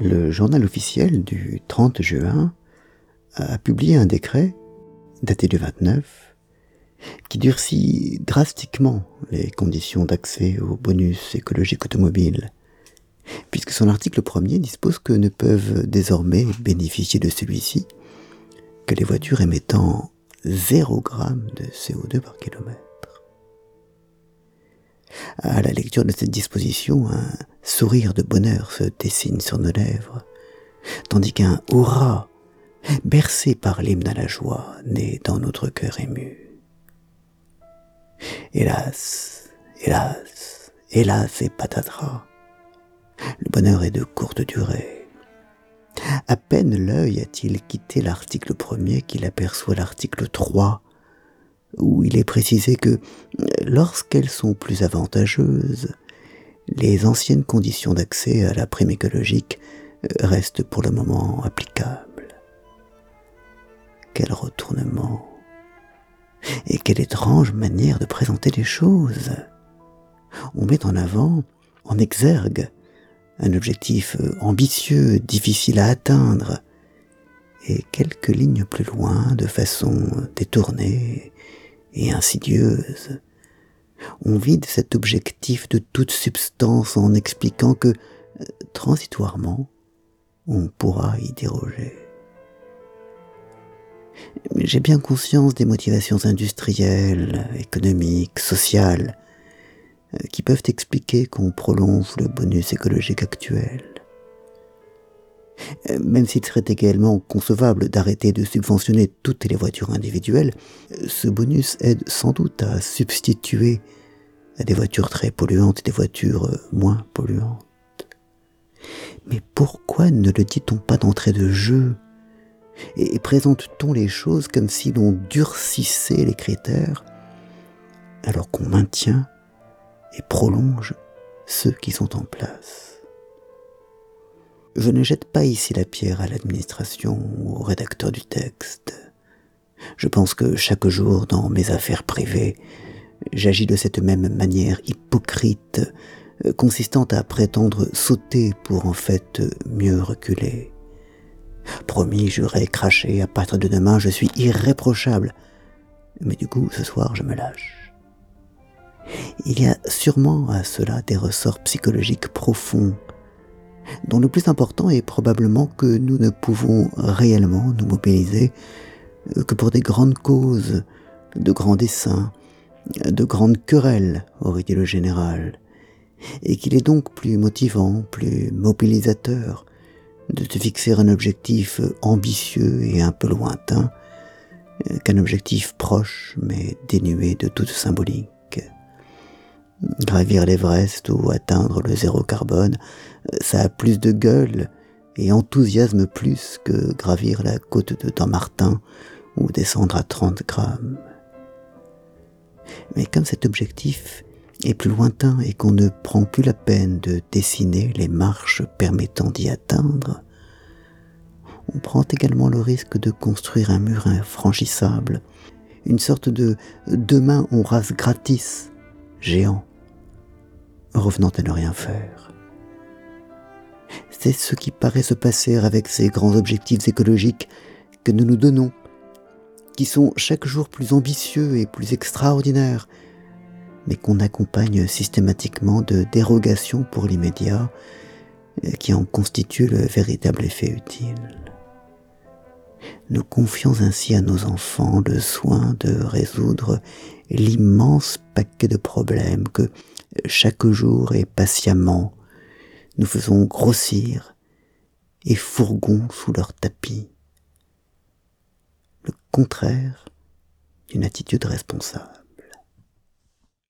le journal officiel du 30 juin a publié un décret, daté du 29, qui durcit drastiquement les conditions d'accès au bonus écologique automobile, puisque son article premier dispose que ne peuvent désormais bénéficier de celui-ci que les voitures émettant 0 g de CO2 par kilomètre. À la lecture de cette disposition, un sourire de bonheur se dessine sur nos lèvres, tandis qu'un hurrah, bercé par l'hymne à la joie, naît dans notre cœur ému. Hélas, hélas, hélas et patatras, le bonheur est de courte durée. À peine l'œil a-t-il quitté l'article premier qu'il aperçoit l'article 3, où il est précisé que lorsqu'elles sont plus avantageuses, les anciennes conditions d'accès à la prime écologique restent pour le moment applicables. Quel retournement et quelle étrange manière de présenter les choses. On met en avant, en exergue, un objectif ambitieux, difficile à atteindre, et quelques lignes plus loin, de façon détournée et insidieuse, on vide cet objectif de toute substance en expliquant que, transitoirement, on pourra y déroger. J'ai bien conscience des motivations industrielles, économiques, sociales, euh, qui peuvent expliquer qu'on prolonge le bonus écologique actuel. Euh, même s'il serait également concevable d'arrêter de subventionner toutes les voitures individuelles, ce bonus aide sans doute à substituer à des voitures très polluantes des voitures moins polluantes. Mais pourquoi ne le dit-on pas d'entrée de jeu et présente-t-on les choses comme si l'on durcissait les critères alors qu'on maintient et prolonge ceux qui sont en place? Je ne jette pas ici la pierre à l'administration ou au rédacteur du texte. Je pense que chaque jour dans mes affaires privées, j'agis de cette même manière hypocrite, consistant à prétendre sauter pour en fait mieux reculer. Promis, juré, craché, à partir de demain, je suis irréprochable. Mais du coup, ce soir, je me lâche. Il y a sûrement à cela des ressorts psychologiques profonds, dont le plus important est probablement que nous ne pouvons réellement nous mobiliser que pour des grandes causes, de grands desseins, de grandes querelles, aurait dit le général, et qu'il est donc plus motivant, plus mobilisateur, de te fixer un objectif ambitieux et un peu lointain qu'un objectif proche mais dénué de toute symbolique. Gravir l'Everest ou atteindre le zéro carbone, ça a plus de gueule et enthousiasme plus que gravir la côte de Dammartin ou descendre à 30 grammes. Mais comme cet objectif est plus lointain et qu'on ne prend plus la peine de dessiner les marches permettant d'y atteindre, on prend également le risque de construire un mur infranchissable, une sorte de demain on rase gratis, géant, revenant à ne rien faire. C'est ce qui paraît se passer avec ces grands objectifs écologiques que nous nous donnons, qui sont chaque jour plus ambitieux et plus extraordinaires, mais qu'on accompagne systématiquement de dérogations pour l'immédiat, euh, qui en constituent le véritable effet utile. Nous confions ainsi à nos enfants le soin de résoudre l'immense paquet de problèmes que chaque jour et patiemment nous faisons grossir et fourgons sous leur tapis. Le contraire d'une attitude responsable.